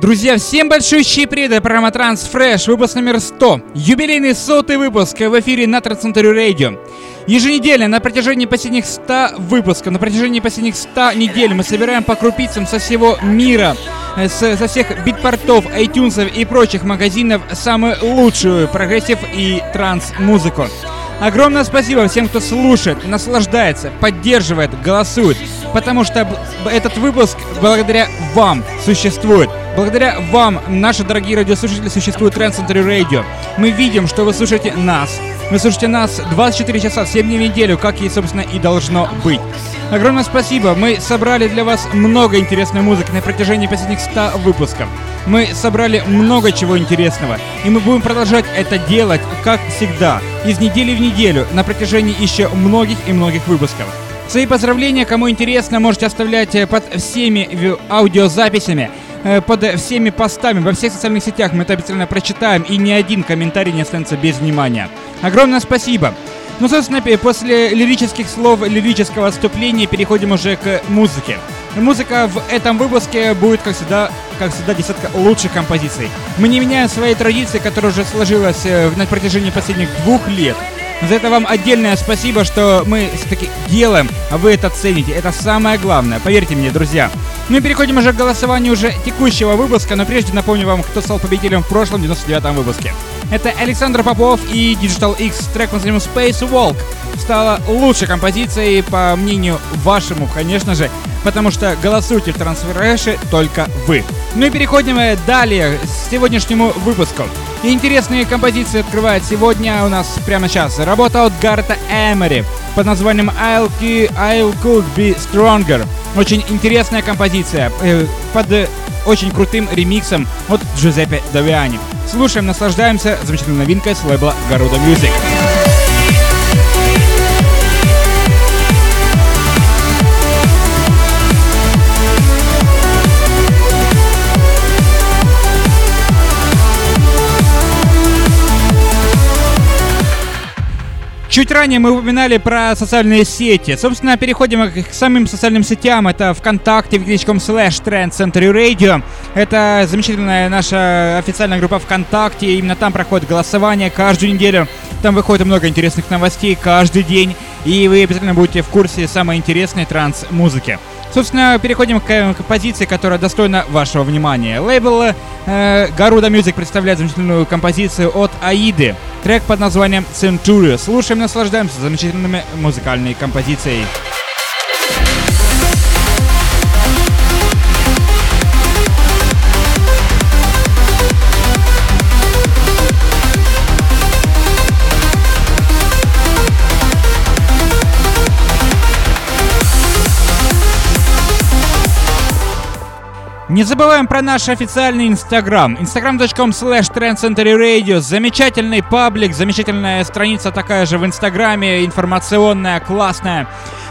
Друзья, всем большущий привет, программа TranceFresh, выпуск номер 100, юбилейный сотый выпуск в эфире на Trance Century Radio. Еженедельно на протяжении последних 100 выпусков, на протяжении последних 100 недель мы собираем по крупицам со всего мира, э, с, со всех Beatport ов, iTunes и прочих магазинов самую лучшую прогрессив и транс-музыку. Огромное спасибо всем, кто слушает, наслаждается, поддерживает, голосует, потому что этот выпуск благодаря вам существует. Благодаря вам, наши дорогие радиослушатели, существует Trend Center Radio. Мы видим, что вы слушаете нас. Вы слушаете нас 24 часа, 7 дней в неделю, как и, собственно, и должно быть. Огромное спасибо. Мы собрали для вас много интересной музыки на протяжении последних 100 выпусков. Мы собрали много чего интересного. И мы будем продолжать это делать, как всегда, из недели в неделю, на протяжении еще многих и многих выпусков. Свои поздравления, кому интересно, можете оставлять э, под всеми аудиозаписями под всеми постами во всех социальных сетях. Мы это обязательно прочитаем, и ни один комментарий не останется без внимания. Огромное спасибо! Ну, собственно, после лирических слов, лирического отступления переходим уже к музыке. Музыка в этом выпуске будет, как всегда, как всегда, десятка лучших композиций. Мы не меняем своей традиции, которая уже сложилась э, на протяжении последних двух лет. За это вам отдельное спасибо, что мы все-таки делаем, а вы это цените. Это самое главное, поверьте мне, друзья. Ну и переходим уже к голосованию уже текущего выпуска, но прежде напомню вам, кто стал победителем в прошлом 99-м выпуске. Это Александр Попов и Digital X трек под Space Walk стала лучшей композицией, по мнению вашему, конечно же, потому что голосуйте в трансфереше только вы. Ну и переходим далее к сегодняшнему выпуску. И интересные композиции открывает сегодня у нас прямо сейчас. Работа от Гарта Эмери под названием I'll, I'll Could Be Stronger. Очень интересная композиция э, под э, очень крутым ремиксом от Джузеппе Давиани. Слушаем, наслаждаемся замечательной новинкой с лейбла Garuda Music. Чуть ранее мы упоминали про социальные сети. Собственно, переходим к самым социальным сетям. Это ВКонтакте, vk.com slash Trend Center Radio. Это замечательная наша официальная группа ВКонтакте. Именно там проходит голосование каждую неделю. Там выходит много интересных новостей каждый день. И вы обязательно будете в курсе самой интересной транс-музыки. Собственно, переходим к, к позиции, которая достойна вашего внимания. Лейбл э, Garuda Music представляет замечательную композицию от Аиды. Трек под названием Century. Слушаем, наслаждаемся замечательными музыкальной композицией. Не забываем про наш официальный инстаграм. instagram.com slash trendcenterradio. Замечательный паблик, замечательная страница такая же в инстаграме, информационная, классная.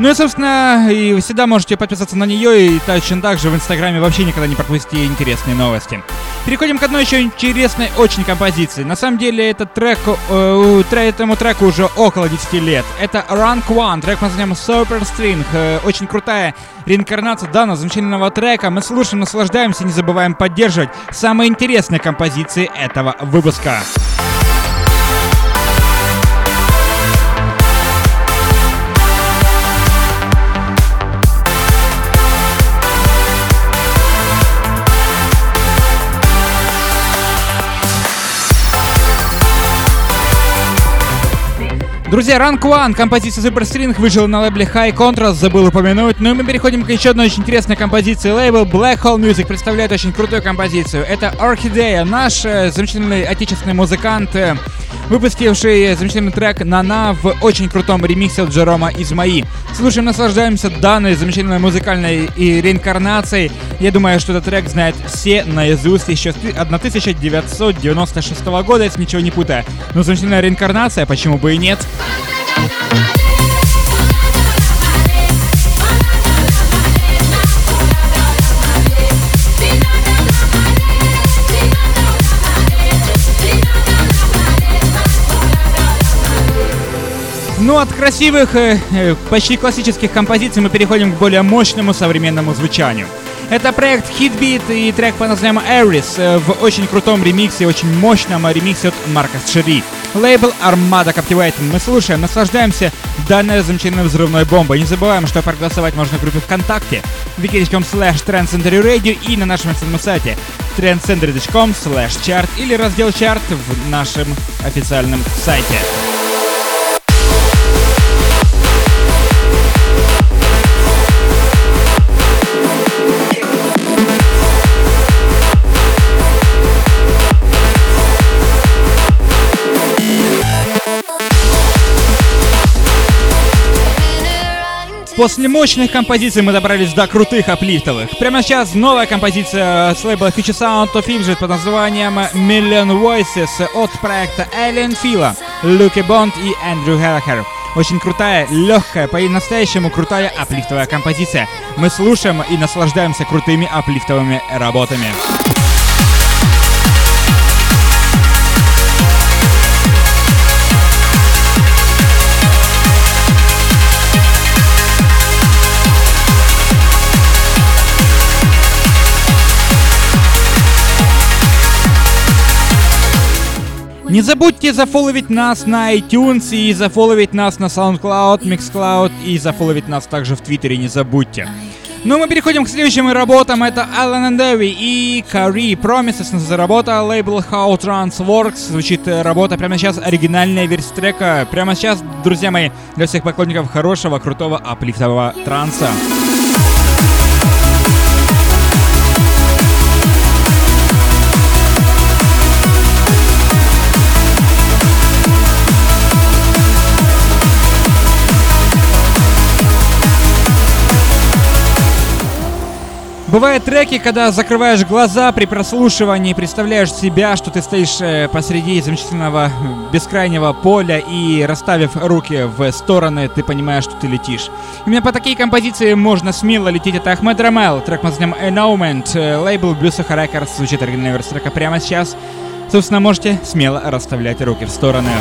Ну и, собственно, и всегда можете подписаться на нее, и точно так же в Инстаграме вообще никогда не пропустите интересные новости. Переходим к одной еще интересной очень композиции. На самом деле, этот трек, э, этому треку уже около 10 лет. Это Rank One, трек под названием Super String. Э, очень крутая реинкарнация данного замечательного трека. Мы слушаем, наслаждаемся, не забываем поддерживать самые интересные композиции этого выпуска. Друзья, Rank One, композиция Super String вышла на лейбле High Contrast, забыл упомянуть. Ну и мы переходим к еще одной очень интересной композиции. Лейбл Black Hole Music представляет очень крутую композицию. Это Orchidea, наш э, замечательный отечественный музыкант, э, выпустивший замечательный трек «Нана» в очень крутом ремиксе от Джерома Измаи. Слушаем, наслаждаемся данной замечательной музыкальной и реинкарнацией. Я думаю, что этот трек знает все наизусть еще с 1996 года, если ничего не путаю. Но замечательная реинкарнация, почему бы и нет? Ну, от красивых, э, э, почти классических композиций мы переходим к более мощному современному звучанию. Это проект Hitbeat и трек по названием Aris э, в очень крутом ремиксе, очень мощном ремиксе от Марка Шери. Лейбл Armada Captivate. Мы слушаем, наслаждаемся данной замечательной взрывной бомбой. Не забываем, что проголосовать можно в группе ВКонтакте wiki.com slash Radio и на нашем официальном сайте trendcenter.com slash chart или раздел чарт в нашем официальном сайте. После мощных композиций мы добрались до крутых аплифтовых. Прямо сейчас новая композиция с лейбла Future Sound of Injured под названием Million Voices от проекта Alien Fila, Люки Бонд и Эндрю Геллахер. Очень крутая, легкая, по-настоящему крутая аплифтовая композиция. Мы слушаем и наслаждаемся крутыми аплифтовыми работами. Не забудьте зафоловить нас на iTunes и зафоловить нас на SoundCloud, Mixcloud и зафоловить нас также в Твиттере, не забудьте. Ну, мы переходим к следующим работам. Это Alan and Devi и Carrie Promises. За работа лейбл How Trans Works. Звучит работа прямо сейчас, оригинальная версия трека. Прямо сейчас, друзья мои, для всех поклонников хорошего, крутого, аплифтового транса. Бывают треки, когда закрываешь глаза при прослушивании, представляешь себя, что ты стоишь э, посреди замечательного бескрайнего поля и расставив руки в стороны, ты понимаешь, что ты летишь. Именно по такие композиции можно смело лететь. Это Ахмед Рамел, трек под названием Announcement, э, лейбл Blues Records, звучит оригинальная версия трека прямо сейчас. Собственно, можете смело расставлять руки в стороны.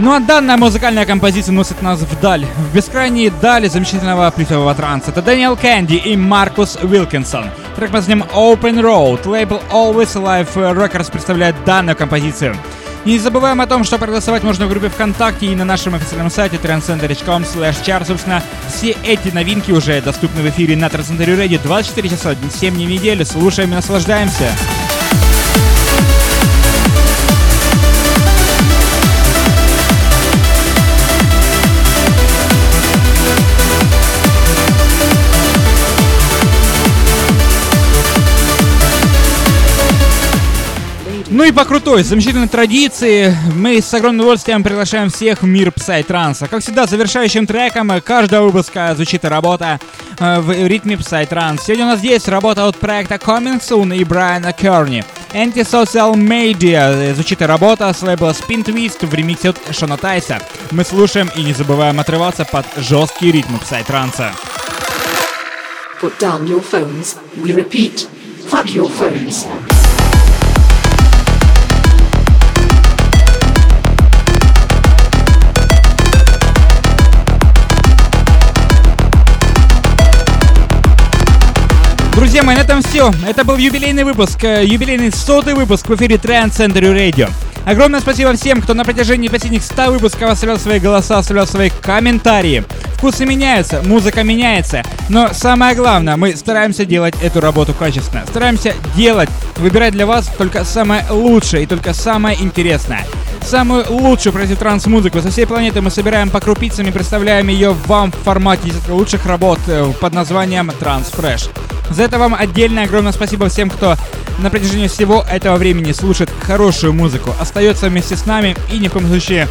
Ну а данная музыкальная композиция носит нас вдаль, в бескрайние дали замечательного плитового транса. Это Дэниел Кэнди и Маркус Уилкинсон. Трек под названием Open Road. Лейбл Always Alive Records представляет данную композицию. Не забываем о том, что проголосовать можно в группе ВКонтакте и на нашем официальном сайте transcender.com chart. Собственно, все эти новинки уже доступны в эфире на Transcender Radio 24 часа, 7 дней в неделю. Слушаем и наслаждаемся. И по крутой, замечательной традиции мы с огромным удовольствием приглашаем всех в мир Psytrance. Как всегда, завершающим треком каждого выпуска звучит работа э, в ритме Psytrance. Сегодня у нас здесь работа от проекта Coming Soon и Брайана Керни. Anti-Social Media звучит работа с лейбла Spin Twist в ремиксе от Шона Тайса. Мы слушаем и не забываем отрываться под жесткий ритм Psytrance. Put down your phones. We repeat, fuck your phones. Друзья мои, на этом все. Это был юбилейный выпуск, э, юбилейный сотый выпуск в эфире Trend Center Radio. Огромное спасибо всем, кто на протяжении последних 100 выпусков оставлял свои голоса, оставлял свои комментарии. Вкусы меняются, музыка меняется, но самое главное, мы стараемся делать эту работу качественно. Стараемся делать, выбирать для вас только самое лучшее и только самое интересное. Самую лучшую против транс-музыку со всей планеты мы собираем по крупицам и представляем ее вам в формате лучших работ э, под названием Trans Fresh. За это вам отдельное огромное спасибо всем, кто на протяжении всего этого времени слушает хорошую музыку, остается вместе с нами и ни в коем случае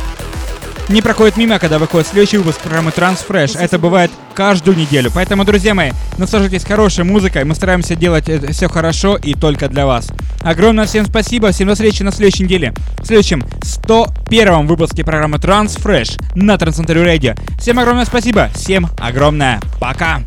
не проходит мимо, когда выходит следующий выпуск программы Transfresh. Это бывает каждую неделю. Поэтому, друзья мои, наслаждайтесь хорошей музыкой. Мы стараемся делать это все хорошо и только для вас. Огромное всем спасибо. Всем до встречи на следующей неделе. В следующем 101 выпуске программы Transfresh на Трансцентре Radio. Всем огромное спасибо. Всем огромное пока.